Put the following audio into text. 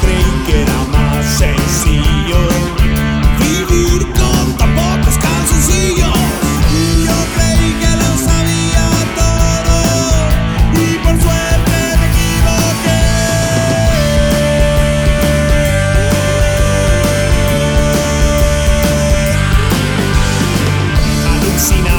creí que era más sencillo vivir con tan pocos calzoncillos. Y yo creí que lo sabía todo y por suerte me equivoqué. Alucinado.